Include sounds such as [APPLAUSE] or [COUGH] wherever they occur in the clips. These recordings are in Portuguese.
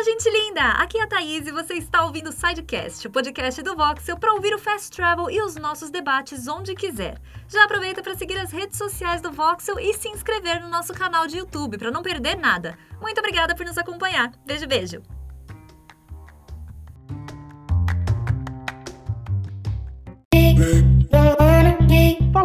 Fala, gente linda! Aqui é a Thaís e você está ouvindo o Sidecast, o podcast do Voxel para ouvir o Fast Travel e os nossos debates onde quiser. Já aproveita para seguir as redes sociais do Voxel e se inscrever no nosso canal de YouTube para não perder nada. Muito obrigada por nos acompanhar. Beijo, beijo!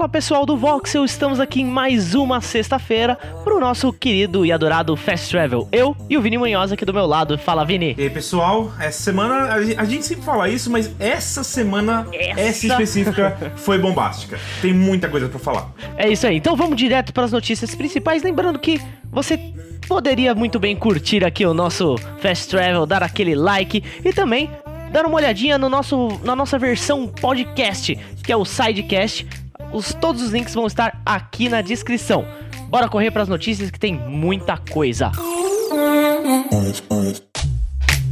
Fala pessoal do Voxel, estamos aqui em mais uma sexta-feira pro nosso querido e adorado Fast Travel. Eu e o Vini Munhoz aqui do meu lado. Fala, Vini. E aí, pessoal, essa semana, a gente sempre fala isso, mas essa semana, Essa? essa, específica, foi bombástica. Tem muita coisa pra falar. É isso aí, então vamos direto para as notícias principais. Lembrando que você poderia muito bem curtir aqui o nosso Fast Travel, dar aquele like e também dar uma olhadinha no nosso, na nossa versão podcast, que é o Sidecast. Os, todos os links vão estar aqui na descrição. Bora correr para as notícias que tem muita coisa.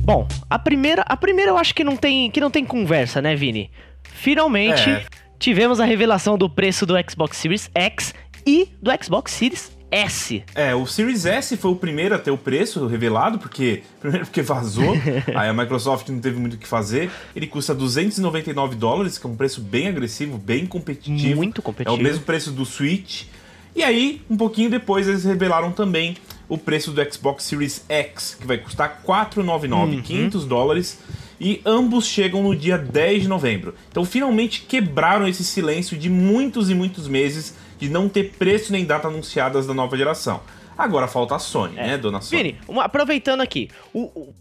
Bom, a primeira, a primeira eu acho que não tem, que não tem conversa, né, Vini? Finalmente É. tivemos a revelação do preço do Xbox Series X e do Xbox Series S. É, o Series S foi o primeiro a ter o preço revelado, porque [LAUGHS] primeiro porque vazou, [LAUGHS] aí a Microsoft não teve muito o que fazer. Ele custa 299 dólares, que é um preço bem agressivo, bem competitivo. Muito competitivo. É o mesmo preço do Switch. E aí, um pouquinho depois, eles revelaram também o preço do Xbox Series X, que vai custar 499, Uhum. 500 dólares. E ambos chegam no dia 10 de novembro. Então, finalmente quebraram esse silêncio de muitos e muitos meses de não ter preço nem data anunciadas da nova geração. Agora falta a Sony, né, dona Sony? Vini, uma- aproveitando aqui, o- o-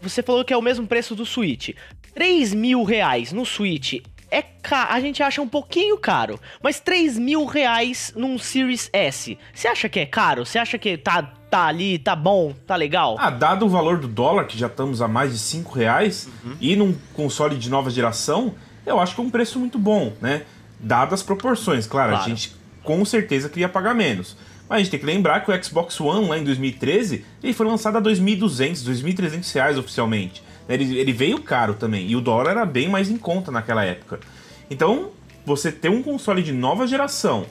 você falou que é o mesmo preço do Switch. 3 mil reais no Switch é ca... a gente acha um pouquinho caro, mas 3 mil reais num Series S, você acha que é caro? Você acha que tá, tá ali, tá bom, tá legal? Ah, dado o valor do dólar, que já estamos a mais de 5 reais, Uhum. e num console de nova geração, eu acho que é um preço muito bom, né? Dadas as proporções, claro, Claro. a gente com certeza queria pagar menos. Mas a gente tem que lembrar que o Xbox One, lá em 2013, ele foi lançado a 2.200, 2.300 reais oficialmente. Ele, ele veio caro também, e o dólar era bem mais em conta naquela época. Então, você ter um console de nova geração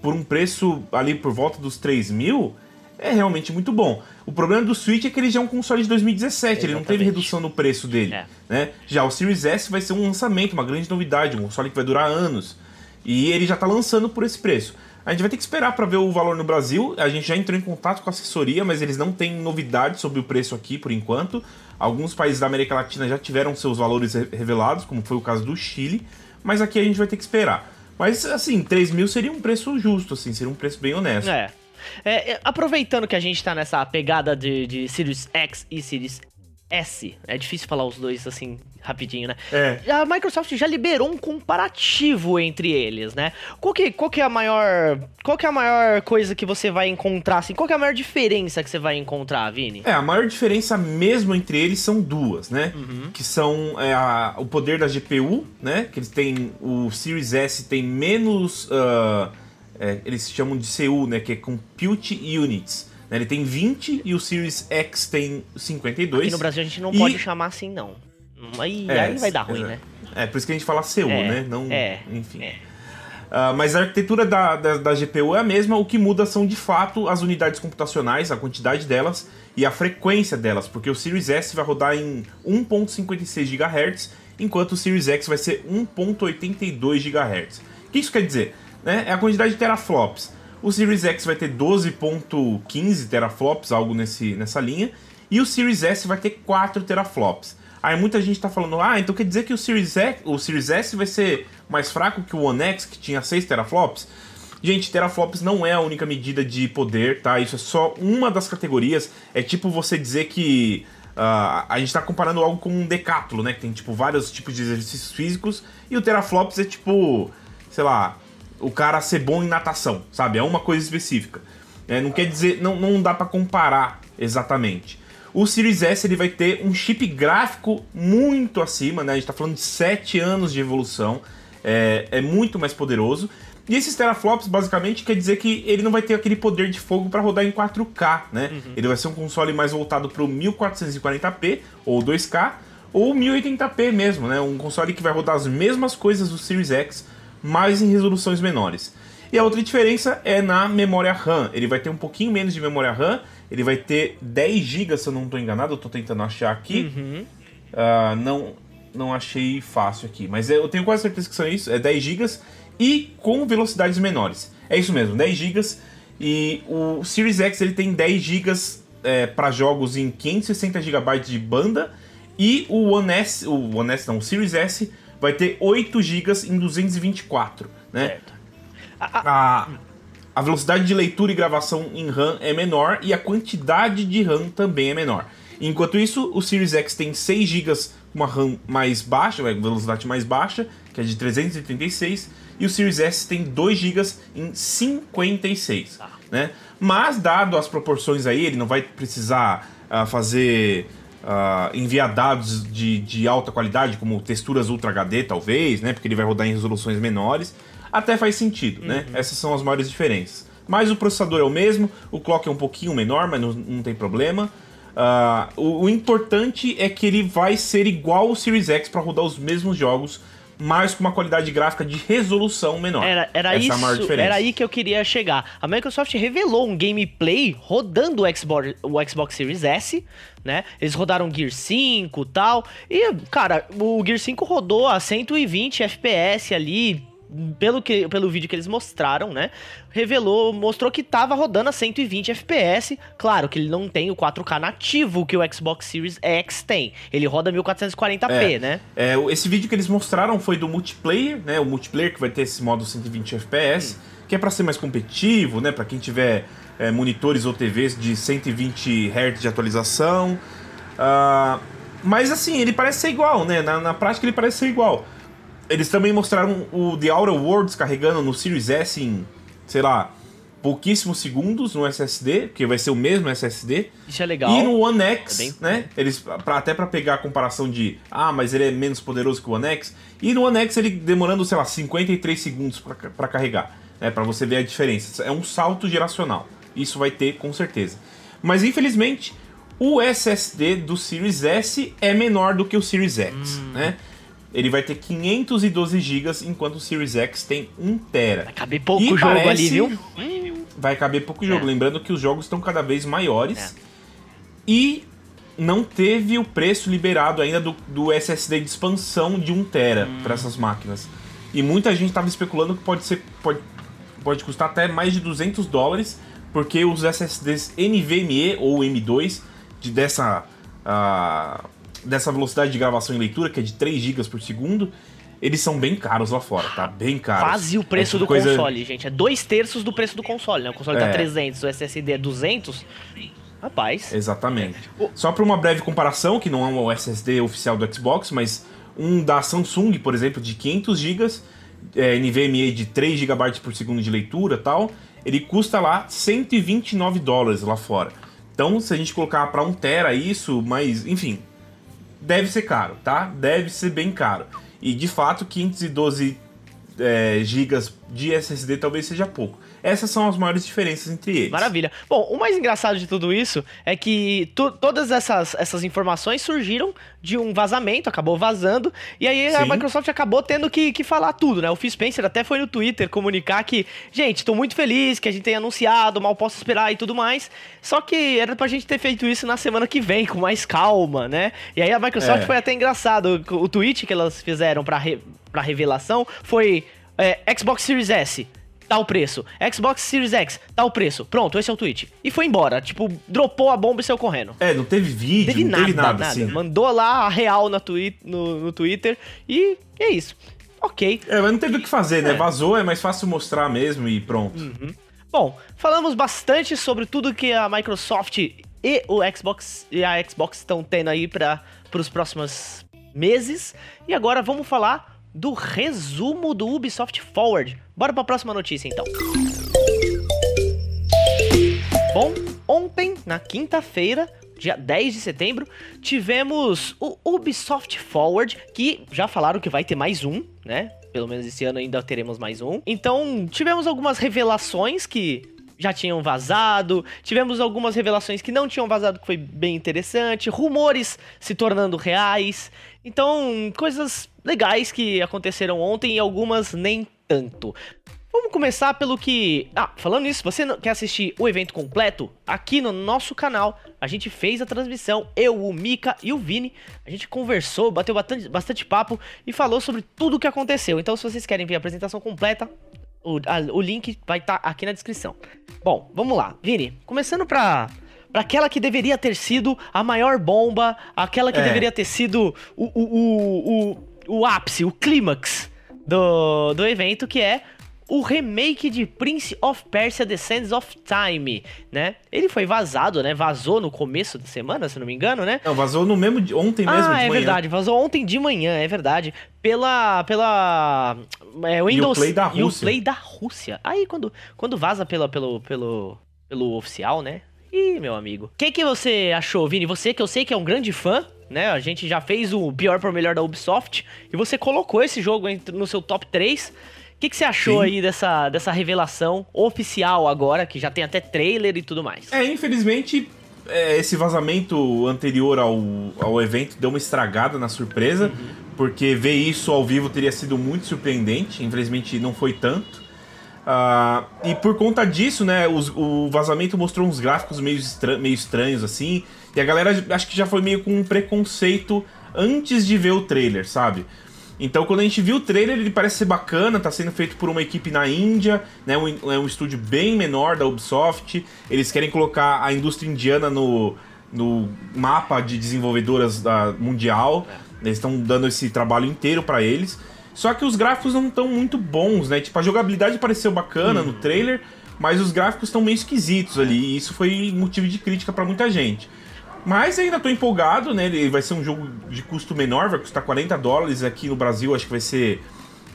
por um preço ali por volta dos 3 mil é realmente muito bom. O problema do Switch é que ele já é um console de 2017, ele não teve Exatamente. redução no preço dele. É. Né? Já o Series S vai ser um lançamento, uma grande novidade, um console que vai durar anos. E ele já está lançando por esse preço. A gente vai ter que esperar para ver o valor no Brasil. A gente já entrou em contato com a assessoria, mas eles não têm novidades sobre o preço aqui por enquanto. Alguns países da América Latina já tiveram seus valores re- revelados, como foi o caso do Chile, mas aqui a gente vai ter que esperar. Mas assim, 3 mil seria um preço justo, assim, seria um preço bem honesto. É. É, é, aproveitando que a gente tá nessa pegada de, de Series X e Series S, é difícil falar os dois assim rapidinho, né? É. A Microsoft já liberou um comparativo entre eles, né? Qual que, qual que é a maior, qual que é a maior coisa que você vai encontrar assim? Qual que é a maior diferença que você vai encontrar, Vini? É, a maior diferença mesmo entre eles são duas, né? Que são é, a- o poder da GPU, né? Que eles têm. O Series S tem menos. ah, é, eles chamam de CU, né? Que é Compute Units. né? Ele tem 20 e o Series X tem 52. Aqui no Brasil a gente não E- pode chamar assim, não. Aí, É, aí vai dar ruim, é, né? É, por isso que a gente fala CU, É, né? Não, é, enfim. Ah, mas a arquitetura da, da, da GPU é a mesma, o que muda são de fato as unidades computacionais, a quantidade delas e a frequência delas, porque o Series S vai rodar em 1.56 GHz, enquanto o Series X vai ser 1.82 GHz. O que isso quer dizer? Né? É a quantidade de teraflops. O Series X vai ter 12.15 teraflops, algo nesse, nessa linha, e o Series S vai ter 4 teraflops. Aí muita gente tá falando, ah, então quer dizer que o Series, X, o Series S vai ser mais fraco que o One X, que tinha 6 teraflops? Gente, teraflops não é a única medida de poder, tá? Isso é só uma das categorias. É tipo você dizer que ah, a gente tá comparando algo com um decátulo, né? Que tem, tipo, vários tipos de exercícios físicos. E o teraflops é tipo, sei lá, o cara ser bom em natação, sabe? É uma coisa específica. É, não quer dizer, não, não dá pra comparar exatamente. O Series S ele vai ter um chip gráfico muito acima, né? A gente tá falando de 7 anos de evolução. É, é muito mais poderoso. E esses teraflops, basicamente, quer dizer que ele não vai ter aquele poder de fogo para rodar em 4K, né? Ele vai ser um console mais voltado para o 1440p ou 2K ou 1080p mesmo, né? Um console que vai rodar as mesmas coisas do Series X, mas em resoluções menores. E a outra diferença é na memória RAM. Ele vai ter um pouquinho menos de memória RAM, ele vai ter 10 GB, se eu não estou enganado, eu estou tentando achar aqui. Uhum. Uh, não, não achei fácil aqui, mas eu tenho quase certeza que são isso, é 10 GB e com velocidades menores. É isso mesmo, 10 GB e o Series X ele tem 10 GB é, para jogos em 560 GB de banda e o One S, o One S não, o Series S vai ter 8 GB em 224, né? Certo. A, a velocidade de leitura e gravação em RAM é menor e a quantidade de RAM também é menor. Enquanto isso, o Series X tem 6 GB com uma RAM mais baixa, uma velocidade mais baixa, que é de 336, e o Series S tem 2 GB em 56, Tá. né? Mas, dado as proporções aí, ele não vai precisar ah, fazer... ah, enviar dados de, de alta qualidade, como texturas Ultra HD, talvez, né? Porque ele vai rodar em resoluções menores. Até faz sentido, né? Essas são as maiores diferenças. Mas o processador é o mesmo, o clock é um pouquinho menor, mas não, não tem problema. Ah, o, o importante é que ele vai ser igual ao Series X para rodar os mesmos jogos, mas com uma qualidade gráfica de resolução menor. Era, era Essa é isso, diferença. era aí que eu queria chegar. A Microsoft revelou um gameplay rodando o Xbox, o Xbox Series S, né? Eles rodaram Gear 5 e tal. E, cara, o Gear 5 rodou a 120 FPS ali. Pelo, que, pelo vídeo que eles mostraram, né? Revelou, mostrou que tava rodando a 120 FPS. Claro que ele não tem o 4K nativo que o Xbox Series X tem. Ele roda 1440p, É. né? É, esse vídeo que eles mostraram foi do multiplayer, né? O multiplayer que vai ter esse modo 120 FPS, que é para ser mais competitivo, né? Para quem tiver é, monitores ou TVs de 120 Hz de atualização. Ah, mas assim, ele parece ser igual, né? Na, na prática ele parece ser igual. Eles também mostraram o The Outer Worlds carregando no Series S em, sei lá, pouquíssimos segundos no SSD, porque vai ser o mesmo SSD. Isso é legal. E no One X, É bem- né? Eles pra, até pra pegar a comparação de, ah, mas ele é menos poderoso que o One X. E no One X ele demorando, sei lá, 53 segundos pra carregar, né? Para você ver a diferença. É um salto geracional. Isso vai ter com certeza. Mas infelizmente, o SSD do Series S é menor do que o Series X, Hum. né? Ele vai ter 512 GB, enquanto o Series X tem 1 TB. Vai caber pouco E jogo parece- ali, viu? Vai caber pouco jogo. É. Lembrando que os jogos estão cada vez maiores. E não teve o preço liberado ainda do, do SSD de expansão de 1TB para essas máquinas. E muita gente estava especulando que pode ser pode, pode custar até mais de 200 dólares, porque os SSDs NVMe ou M2 de, dessa, ah, dessa velocidade de gravação e leitura, que é de 3 GB por segundo, eles são bem caros lá fora, tá? Bem caros. Quase o preço É do coisa- console, gente. É dois terços do preço do console, né? O console tá É. 300, o SSD é 200. Rapaz, Exatamente. O- Só para uma breve comparação, que não é um SSD oficial do Xbox, mas um da Samsung, por exemplo, de 500 GB, é, NVMe de 3 GB por segundo de leitura e tal, ele custa lá 129 dólares lá fora. Então, se a gente colocar para 1 tera isso, mas, enfim, deve ser caro, tá? Deve ser bem caro. E, de fato, 512 é, gigas de SSD talvez seja pouco. Essas são as maiores diferenças entre eles. maravilha. Bom, o mais engraçado de tudo isso é que tu- todas essas, essas informações surgiram de um vazamento, acabou vazando, e aí a Sim. Microsoft acabou tendo que, que falar tudo, né? O Phil Spencer até foi no Twitter comunicar que, gente, tô muito feliz que a gente tenha anunciado, mal posso esperar e tudo mais. Só que era pra gente ter feito isso na semana que vem, com mais calma, né? E aí a Microsoft É. foi até engraçado. O, o tweet que elas fizeram pra, re, pra revelação foi é, Xbox Series S. Tal preço. Xbox Series X, tal preço. Pronto, esse é o tweet. E foi embora. Tipo, dropou a bomba e saiu correndo. É, não teve vídeo, Teve não nada, teve nada, nada. assim. Mandou lá a real na twi no, no Twitter e é isso. Ok. É, mas não teve o que fazer, né? É. Vazou, é mais fácil mostrar mesmo e pronto. Bom, falamos bastante sobre tudo que a Microsoft e o Xbox e a Xbox estão tendo aí para os próximos meses. E agora vamos falar do resumo do Ubisoft Forward. Bora para a próxima notícia então. Bom, ontem, na quinta-feira, dia 10 de setembro, tivemos o Ubisoft Forward, que já falaram que vai ter mais um, né? Pelo menos esse ano ainda teremos mais um. Então, tivemos algumas revelações que já tinham vazado, tivemos algumas revelações que não tinham vazado, que foi bem interessante, rumores se tornando reais. Então, coisas legais que aconteceram ontem e algumas nem tanto. Vamos começar pelo que. Ah, falando nisso, você quer assistir o evento completo? Aqui no nosso canal, a gente fez a transmissão, eu, o Mika e o Vini. A gente conversou, bateu bastante, bastante papo e falou sobre tudo o que aconteceu. Então, se vocês querem ver a apresentação completa, o, a, o link vai estar tá aqui na descrição. Bom, vamos lá. Vini, começando pra, pra aquela que deveria ter sido a maior bomba, aquela que É. deveria ter sido o, o, o, o, o ápice, o clímax do, do evento, que é o remake de Prince of Persia The Sands of Time, né? Ele foi vazado, né? Vazou no começo da semana, se não me engano, né? Não, vazou no mesmo ontem mesmo ah, é manhã. verdade, vazou ontem de manhã, é verdade. Pela. pela. É, Windows. Uplay da o Rússia. Play da Rússia. Aí quando, quando vaza pela, pelo, pelo, pelo oficial, né? Ih, meu amigo. O que, que você achou, Vini? Você que eu sei que é um grande fã, né? A gente já fez o pior por melhor da Ubisoft. E você colocou esse jogo no seu top 3. O que, que você achou Sim. aí dessa, dessa revelação oficial agora, que já tem até trailer e tudo mais? É, infelizmente, é, esse vazamento anterior ao, ao evento deu uma estragada na surpresa, porque ver isso ao vivo teria sido muito surpreendente. Infelizmente, não foi tanto. Ah, e por conta disso, né, os- o vazamento mostrou uns gráficos meio, estra- meio estranhos, assim, e a galera acho que já foi meio com um preconceito antes de ver o trailer, sabe? Então, quando a gente viu o trailer, ele parece ser bacana, tá sendo feito por uma equipe na Índia, né? Um, é um estúdio bem menor da Ubisoft. Eles querem colocar a indústria indiana no, no mapa de desenvolvedoras da mundial. Eles estão dando esse trabalho inteiro pra eles. Só que os gráficos não estão muito bons, né? Tipo, a jogabilidade pareceu bacana no trailer, mas os gráficos estão meio esquisitos ali. E isso foi motivo de crítica pra muita gente. Mas ainda tô empolgado, né? Ele vai ser um jogo de custo menor, vai custar 40 dólares. Aqui no Brasil acho que vai ser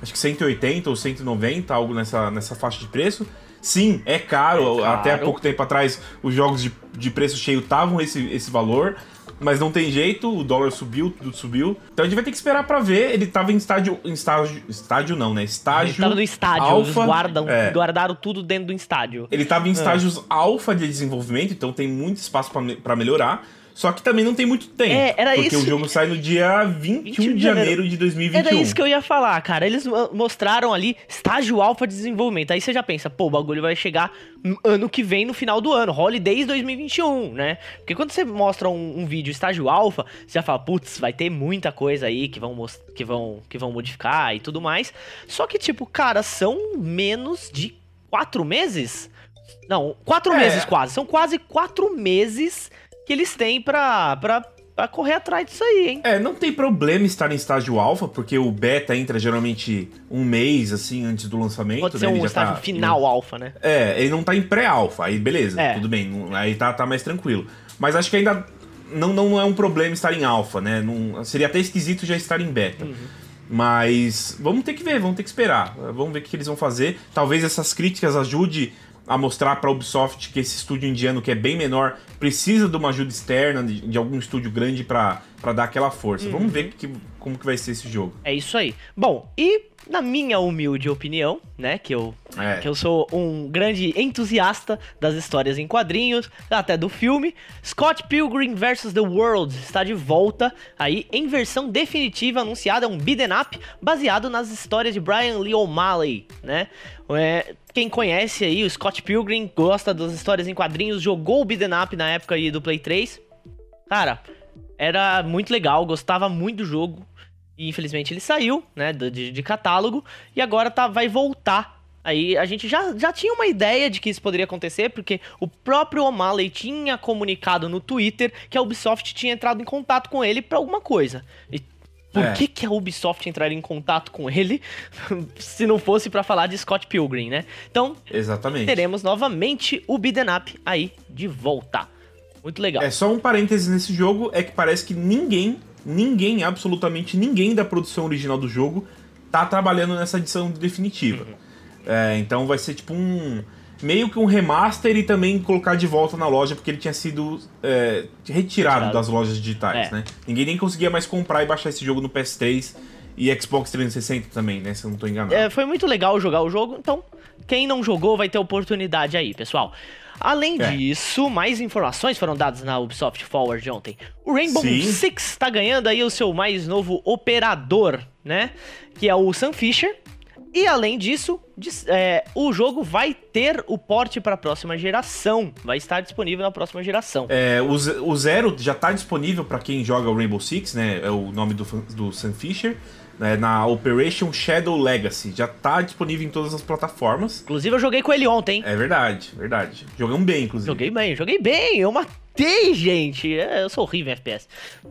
acho que 180 ou 190, algo nessa, nessa faixa de preço. Sim, é caro. É caro. Até há pouco tempo atrás os jogos de, de preço cheio estavam esse, esse valor. Mas não tem jeito, o dólar subiu, tudo subiu. Então a gente vai ter que esperar pra ver. Ele tava em estádio. Em estágio. Estádio não, né? Estágio. Tava no estádio, alfa. guardam, É. guardaram tudo dentro do estádio. Ele estava em estágios alfa de desenvolvimento, então tem muito espaço pra melhorar. Só que também não tem muito tempo. É, era porque isso- o jogo sai no dia 21 21 de janeiro de 2021. Era isso que eu ia falar, cara. Eles mo- mostraram ali estágio alfa de desenvolvimento. Aí você já pensa, pô, o bagulho vai chegar ano que vem, no final do ano, Holidays 2021, né? Porque quando você mostra um, um vídeo estágio alfa, você já fala, putz, vai ter muita coisa aí que vão, que, vão, que vão modificar e tudo mais. Só que, tipo, cara, são menos de quatro meses? Não, quatro É. meses quase. São quase quatro meses que eles têm pra, pra, pra correr atrás disso aí, hein? É, não tem problema estar em estágio alfa, porque o beta entra geralmente um mês, assim, antes do lançamento. Pode né? ser Ele um já estágio tá- final alfa, né? É, ele não tá em pré-alfa, aí beleza, É. tudo bem, aí tá, tá mais tranquilo. Mas acho que ainda não, não é um problema estar em alfa, né? Não- seria até esquisito já estar em beta. Uhum. Mas vamos ter que ver, vamos ter que esperar. Vamos ver o que eles vão fazer. Talvez essas críticas ajude a mostrar para a Ubisoft que esse estúdio indiano, que é bem menor, precisa de uma ajuda externa, de, de algum estúdio grande para dar aquela força. Uhum. Vamos ver que, como que vai ser esse jogo. É isso aí. Bom, e na minha humilde opinião, né, que eu, É. que eu sou um grande entusiasta das histórias em quadrinhos, até do filme, Scott Pilgrim vs. The World está de volta aí em versão definitiva anunciada, um beat'em up baseado nas histórias de Brian Lee O'Malley, né? É, quem conhece aí o Scott Pilgrim, gosta das histórias em quadrinhos, jogou o beat'em up na época aí do Play 3. Cara, era muito legal, gostava muito do jogo. E infelizmente ele saiu, né, de, de catálogo e agora tá, vai voltar. Aí a gente já, já tinha uma ideia de que isso poderia acontecer, porque o próprio O'Malley tinha comunicado no Twitter que a Ubisoft tinha entrado em contato com ele pra alguma coisa. E por É. que, que a Ubisoft entraria em contato com ele [LAUGHS] se não fosse pra falar de Scott Pilgrim, né? Então Exatamente. teremos novamente o Beaten Up aí de volta. Muito legal. É só um parêntese nesse jogo, é que parece que ninguém, ninguém, absolutamente ninguém da produção original do jogo tá trabalhando nessa edição definitiva. Uhum. É, então vai ser tipo um. meio que um remaster e também colocar de volta na loja, porque ele tinha sido é, retirado, Retirado. das lojas digitais, É. né? Ninguém nem conseguia mais comprar e baixar esse jogo no PS3 e Xbox 360 também, né? Se eu não tô enganado. É, foi muito legal jogar o jogo, então quem não jogou vai ter oportunidade aí, pessoal. Além É. disso, mais informações foram dadas na Ubisoft Forward ontem. O Rainbow Sim. Six tá ganhando aí o seu mais novo operador, né? Que é o Sam Fisher. E além disso, é, o jogo vai ter o porte para a próxima geração. Vai estar disponível na próxima geração. É, o, o Zero já está disponível para quem joga o Rainbow Six, né? É o nome do, do Sam Fisher. Né, na Operation Shadow Legacy. Já está disponível em todas as plataformas. Inclusive, eu joguei com ele ontem. É verdade, verdade. Jogamos bem, inclusive. Joguei bem, joguei bem. Eu matei, gente. É, eu sou horrível em FPS.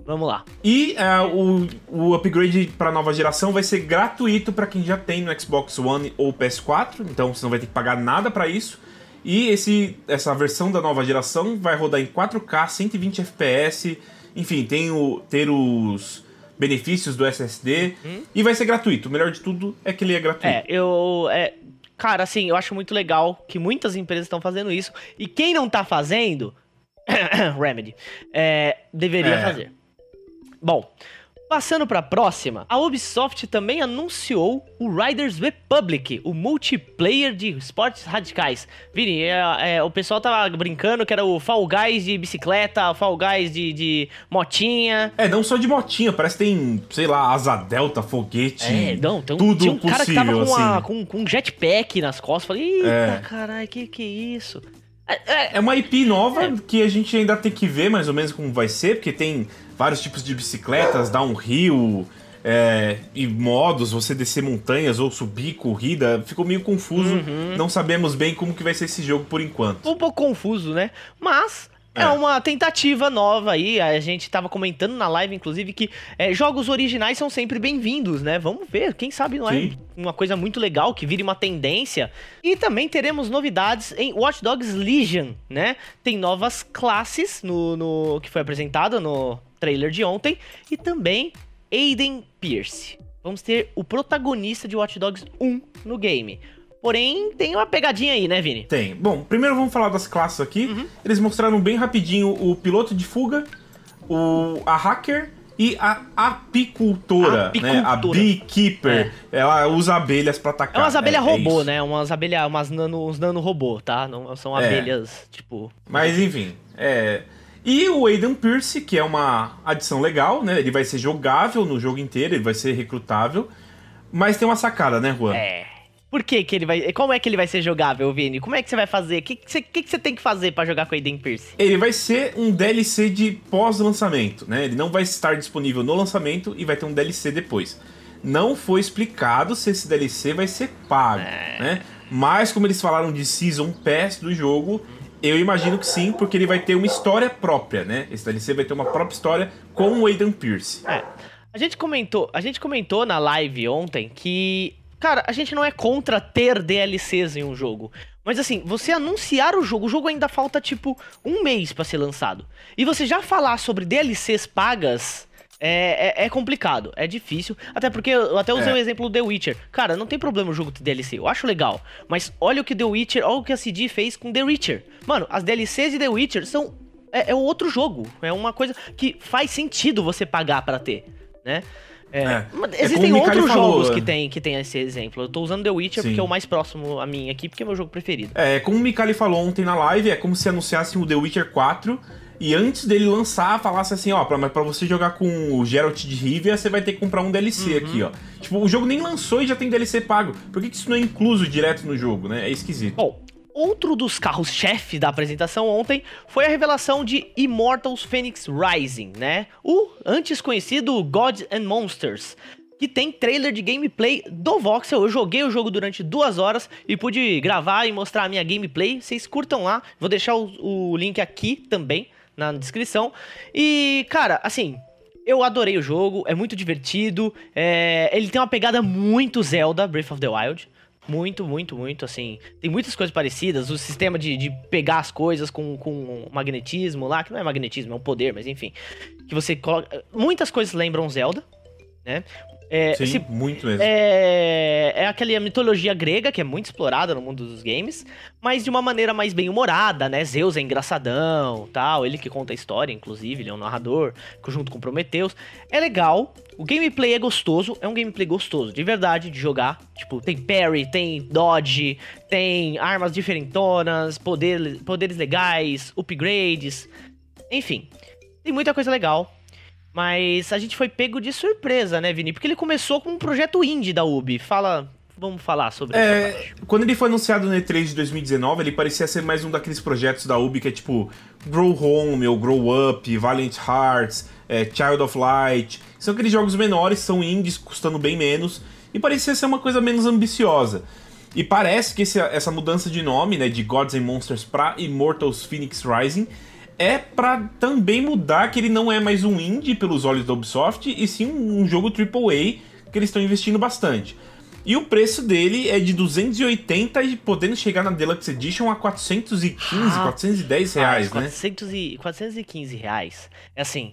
Vamos lá. E uh, o, o upgrade para nova geração vai ser gratuito para quem já tem no Xbox One ou PS4. Então você não vai ter que pagar nada para isso. E esse, essa versão da nova geração vai rodar em 4K, 120 FPS. Enfim, tem o, ter os benefícios do SSD. Uhum. E vai ser gratuito. O melhor de tudo é que ele é gratuito. É, eu. É, cara, assim, eu acho muito legal que muitas empresas estão fazendo isso. E quem não tá fazendo, [COUGHS] Remedy, é, deveria é. fazer. Bom, Passando para a próxima, a Ubisoft também anunciou o Riders Republic, o multiplayer de esportes radicais. Vini, é, é, o pessoal tava brincando que era o Fall Guys de bicicleta, o Fall Guys de, de motinha. É, não só de motinha, parece que tem, sei lá, asa delta, foguete. É, não, tem um, tudo tinha um possível, cara que tava com, assim. com, com um jetpack nas costas. Falei, eita, é. caralho, que que é isso? É uma IP nova é. que a gente ainda tem que ver mais ou menos como vai ser, porque tem vários tipos de bicicletas, downhill é, e modos, você descer montanhas ou subir corrida. Ficou meio confuso. Uhum. Não sabemos bem como que vai ser esse jogo por enquanto. Um pouco confuso, né? Mas é. é. uma tentativa nova aí. A gente estava comentando na live, inclusive, que é, jogos originais são sempre bem-vindos, né? Vamos ver, quem sabe não é Sim. uma coisa muito legal que vire uma tendência. E também teremos novidades em Watch Dogs Legion, né? Tem novas classes no, no que foi apresentado no trailer de ontem e também Aiden Pierce. Vamos ter o protagonista de Watch Dogs 1 no game. Porém, tem uma pegadinha aí, né, Vini? Tem. Bom, primeiro vamos falar das classes aqui. Uhum. Eles mostraram bem rapidinho o piloto de fuga, o, a hacker e a apicultora, apicultora. né? A beekeeper. É. Ela usa abelhas para atacar. É umas abelhas é, é robô, é né? Umas abelhas, umas nano, uns nano robô, tá? Não são é. abelhas, tipo... Mas enfim, é... E o Aiden Pierce, que é uma adição legal, né? Ele vai ser jogável no jogo inteiro, ele vai ser recrutável. Mas tem uma sacada, né, Juan? É. Por que, que ele vai. Como é que ele vai ser jogável, Vini? Como é que você vai fazer? O que, que, você, que, que você tem que fazer para jogar com o Aiden Pierce? Ele vai ser um DLC de pós-lançamento, né? Ele não vai estar disponível no lançamento e vai ter um DLC depois. Não foi explicado se esse DLC vai ser pago, é... né? Mas como eles falaram de Season Pass do jogo, eu imagino que sim, porque ele vai ter uma história própria, né? Esse DLC vai ter uma própria história com o Aiden Pierce. É. A gente comentou, a gente comentou na live ontem que Cara, a gente não é contra ter DLCs em um jogo. Mas assim, você anunciar o jogo, o jogo ainda falta tipo um mês para ser lançado. E você já falar sobre DLCs pagas é, é, é, complicado, é difícil. Até porque eu até usei é. o exemplo do The Witcher. Cara, não tem problema o jogo ter DLC, eu acho legal. Mas olha o que The Witcher, olha o que a CD fez com The Witcher. Mano, as DLCs de The Witcher são. É, é outro jogo. É uma coisa que faz sentido você pagar para ter, né? É. é. Existem é outros jogos falou, que tem, que tem esse exemplo. Eu tô usando The Witcher Sim. porque é o mais próximo a mim aqui, porque é meu jogo preferido. É, como o Mikali falou ontem na live, é como se anunciassem o The Witcher 4 e antes dele lançar, falasse assim, ó, mas pra você jogar com o Geralt de Rivia, você vai ter que comprar um DLC uhum. aqui, ó. Tipo, o jogo nem lançou e já tem DLC pago. Por que, que isso não é incluso direto no jogo, né? É esquisito. Bom, Outro dos carros-chefe da apresentação ontem foi a revelação de Immortals Phoenix Rising, né? O antes conhecido Gods and Monsters, que tem trailer de gameplay do Voxel. Eu joguei o jogo durante duas horas e pude gravar e mostrar a minha gameplay. Vocês curtam lá, vou deixar o, o link aqui também na descrição. E, cara, assim, eu adorei o jogo, é muito divertido. É... Ele tem uma pegada muito Zelda, Breath of the Wild. Muito, muito, muito, assim. Tem muitas coisas parecidas. O sistema de, de pegar as coisas com, com magnetismo lá, que não é magnetismo, é um poder, mas enfim. Que você coloca. Muitas coisas lembram Zelda, né? É, Sim, esse, muito mesmo. É, é aquela mitologia grega que é muito explorada no mundo dos games, mas de uma maneira mais bem humorada, né? Zeus é engraçadão, tal, ele que conta a história, inclusive, ele é um narrador, junto com Prometheus. É legal, o gameplay é gostoso, é um gameplay gostoso, de verdade, de jogar. Tipo, tem parry, tem dodge, tem armas diferentonas, poder, poderes legais, upgrades, enfim. Tem muita coisa legal. Mas a gente foi pego de surpresa, né, Vini? Porque ele começou com um projeto indie da Ubi. Fala, vamos falar sobre é, Quando ele foi anunciado no E3 de 2019, ele parecia ser mais um daqueles projetos da Ubi que é tipo Grow Home ou Grow Up, Valiant Hearts, é, Child of Light. São aqueles jogos menores, são indies, custando bem menos, e parecia ser uma coisa menos ambiciosa. E parece que esse, essa mudança de nome, né, de Gods and Monsters para Immortals Phoenix Rising, é para também mudar que ele não é mais um indie pelos olhos da Ubisoft, e sim um jogo AAA que eles estão investindo bastante. E o preço dele é de 280 e podendo chegar na Deluxe Edition a 415, ah, 410 reais, ah, 400 né? E 415 reais. É assim,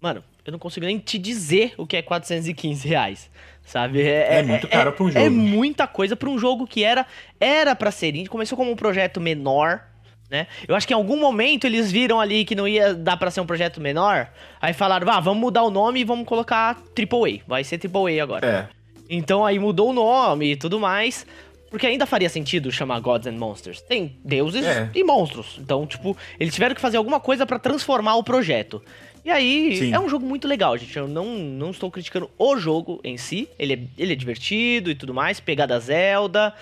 mano, eu não consigo nem te dizer o que é 415 reais. Sabe? É, é muito caro é, pra um jogo. É muita coisa pra um jogo que era era para ser indie. Começou como um projeto menor, né? Eu acho que em algum momento eles viram ali que não ia dar para ser um projeto menor. Aí falaram, ah, vamos mudar o nome e vamos colocar AAA. Vai ser AAA agora. É. Então aí mudou o nome e tudo mais. Porque ainda faria sentido chamar Gods and Monsters. Tem deuses é. e monstros. Então, tipo, eles tiveram que fazer alguma coisa para transformar o projeto. E aí, Sim. é um jogo muito legal, gente. Eu não, não estou criticando o jogo em si. Ele é, ele é divertido e tudo mais, pegada Zelda.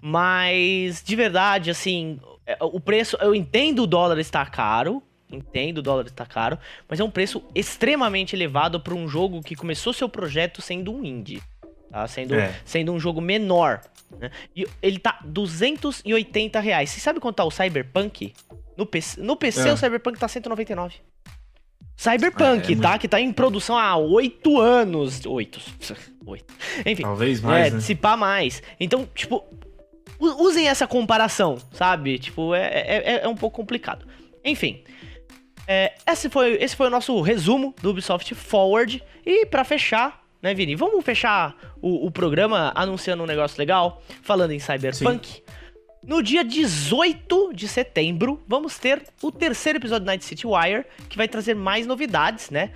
Mas, de verdade, assim, o preço. Eu entendo o dólar estar caro. Entendo o dólar estar caro. Mas é um preço extremamente elevado para um jogo que começou seu projeto sendo um indie. Tá? Sendo, é. sendo um jogo menor. Né? E ele tá 280 reais. Você sabe quanto tá o Cyberpunk? No PC, no PC é. o Cyberpunk tá 199. Cyberpunk, é, é tá? Muito... Que tá em produção há oito anos. Oito. [LAUGHS] Oito. Enfim. Talvez mais. É, né? dissipar mais. Então, tipo, usem essa comparação, sabe? Tipo, é, é, é, é um pouco complicado. Enfim. É, esse, foi, esse foi o nosso resumo do Ubisoft Forward. E para fechar, né, Vini? Vamos fechar o, o, programa anunciando um negócio legal, falando em Cyberpunk. Sim. No dia 18 de setembro, vamos ter o terceiro episódio de Night City Wire, que vai trazer mais novidades, né?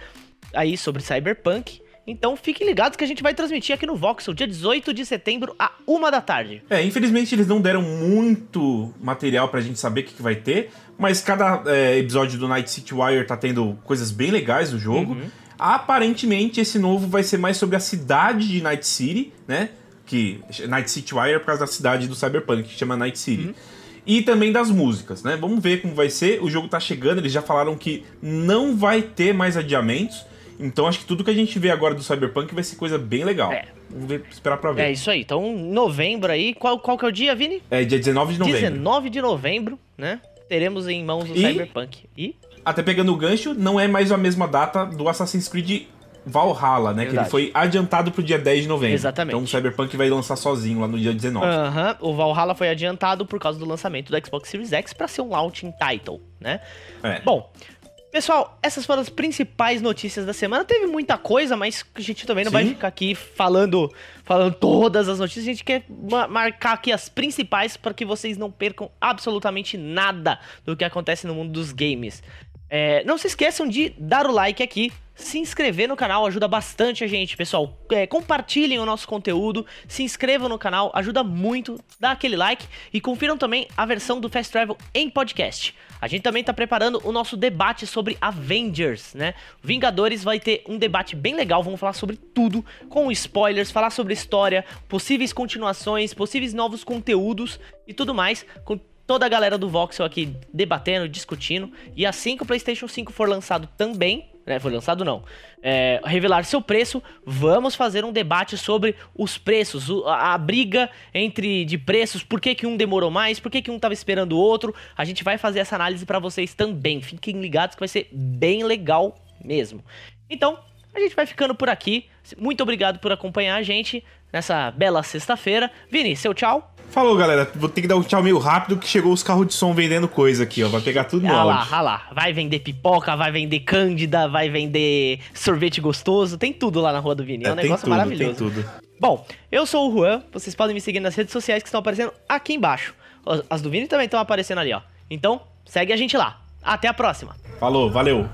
Aí sobre Cyberpunk. Então fiquem ligados que a gente vai transmitir aqui no Voxel, dia 18 de setembro, a uma da tarde. É, infelizmente eles não deram muito material pra gente saber o que, que vai ter, mas cada é, episódio do Night City Wire tá tendo coisas bem legais no jogo. Uhum. Aparentemente esse novo vai ser mais sobre a cidade de Night City, né? que Night City Wire é por causa da cidade do Cyberpunk, que chama Night City. Uhum. E também das músicas, né? Vamos ver como vai ser. O jogo tá chegando, eles já falaram que não vai ter mais adiamentos. Então acho que tudo que a gente vê agora do Cyberpunk vai ser coisa bem legal. É. Vamos ver, esperar pra ver. É isso aí. Então, novembro aí. Qual, qual que é o dia, Vini? É dia 19 de novembro. 19 de novembro, né? Teremos em mãos o e, Cyberpunk. E? Até pegando o gancho, não é mais a mesma data do Assassin's Creed Valhalla, né? Verdade. Que ele foi adiantado pro dia 10 de novembro. Exatamente. Então o Cyberpunk vai lançar sozinho lá no dia 19. Aham, uhum. o Valhalla foi adiantado por causa do lançamento do Xbox Series X para ser um launching title, né? É. Bom, Pessoal, essas foram as principais notícias da semana. Teve muita coisa, mas a gente também não Sim. vai ficar aqui falando, falando todas as notícias. A gente quer marcar aqui as principais para que vocês não percam absolutamente nada do que acontece no mundo dos games. É, não se esqueçam de dar o like aqui, se inscrever no canal, ajuda bastante a gente, pessoal. É, compartilhem o nosso conteúdo, se inscrevam no canal, ajuda muito, dá aquele like e confiram também a versão do Fast Travel em podcast. A gente também está preparando o nosso debate sobre Avengers, né? Vingadores vai ter um debate bem legal, vamos falar sobre tudo, com spoilers, falar sobre história, possíveis continuações, possíveis novos conteúdos e tudo mais, com toda a galera do Voxel aqui debatendo, discutindo. E assim que o PlayStation 5 for lançado também, né, foi lançado não, é, revelar seu preço, vamos fazer um debate sobre os preços, a, a, briga entre de preços, por que, que um demorou mais, por que, que um tava esperando o outro. A gente vai fazer essa análise para vocês também. Fiquem ligados que vai ser bem legal mesmo. Então, a gente vai ficando por aqui. Muito obrigado por acompanhar a gente nessa bela sexta-feira. Vini, seu tchau. Falou, galera. Vou ter que dar um tchau meio rápido que chegou os carros de som vendendo coisa aqui, ó. Vai pegar tudo no ah lá, ah lá. Vai vender pipoca, vai vender cândida, vai vender sorvete gostoso. Tem tudo lá na rua do Vini. É, é um negócio tudo, maravilhoso. Tem tudo. Bom, eu sou o Juan. Vocês podem me seguir nas redes sociais que estão aparecendo aqui embaixo. As do Vini também estão aparecendo ali, ó. Então, segue a gente lá. Até a próxima. Falou, valeu.